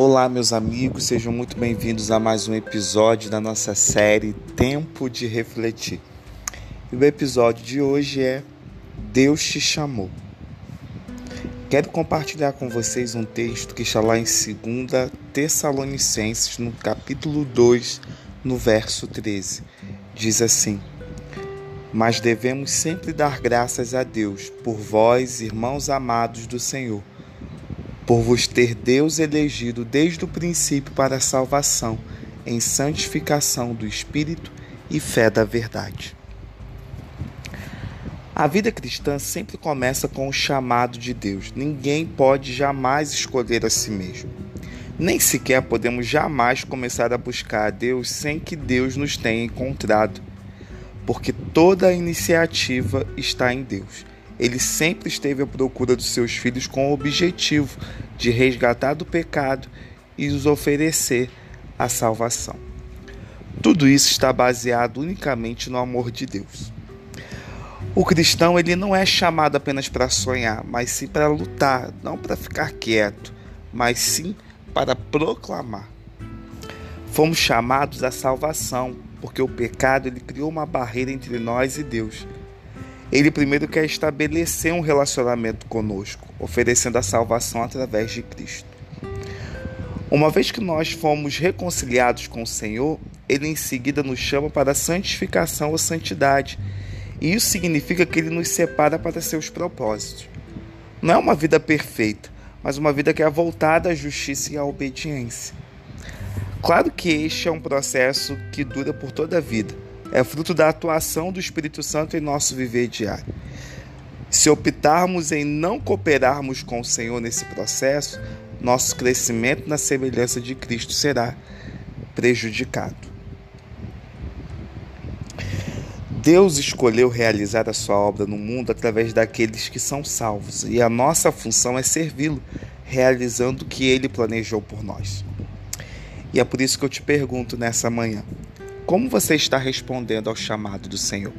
Olá, meus amigos, sejam muito bem-vindos a mais um episódio da nossa série Tempo de Refletir. E o episódio de hoje é Deus te chamou. Quero compartilhar com vocês um texto que está lá em 2 Tessalonicenses, no capítulo 2, no verso 13. Diz assim: Mas devemos sempre dar graças a Deus por vós, irmãos amados do Senhor por vos ter Deus elegido desde o princípio para a salvação, em santificação do Espírito e fé da verdade. A vida cristã sempre começa com o chamado de Deus. Ninguém pode jamais escolher a si mesmo. Nem sequer podemos jamais começar a buscar a Deus sem que Deus nos tenha encontrado, porque toda a iniciativa está em Deus ele sempre esteve à procura dos seus filhos com o objetivo de resgatar do pecado e os oferecer a salvação. Tudo isso está baseado unicamente no amor de Deus. O cristão ele não é chamado apenas para sonhar, mas sim para lutar, não para ficar quieto, mas sim para proclamar. Fomos chamados à salvação, porque o pecado ele criou uma barreira entre nós e Deus ele primeiro quer estabelecer um relacionamento conosco, oferecendo a salvação através de Cristo. Uma vez que nós fomos reconciliados com o Senhor, ele em seguida nos chama para a santificação ou santidade. E isso significa que ele nos separa para seus propósitos. Não é uma vida perfeita, mas uma vida que é voltada à justiça e à obediência. Claro que este é um processo que dura por toda a vida é fruto da atuação do Espírito Santo em nosso viver diário. Se optarmos em não cooperarmos com o Senhor nesse processo, nosso crescimento na semelhança de Cristo será prejudicado. Deus escolheu realizar a sua obra no mundo através daqueles que são salvos, e a nossa função é servi-lo, realizando o que ele planejou por nós. E é por isso que eu te pergunto nessa manhã: como você está respondendo ao chamado do Senhor?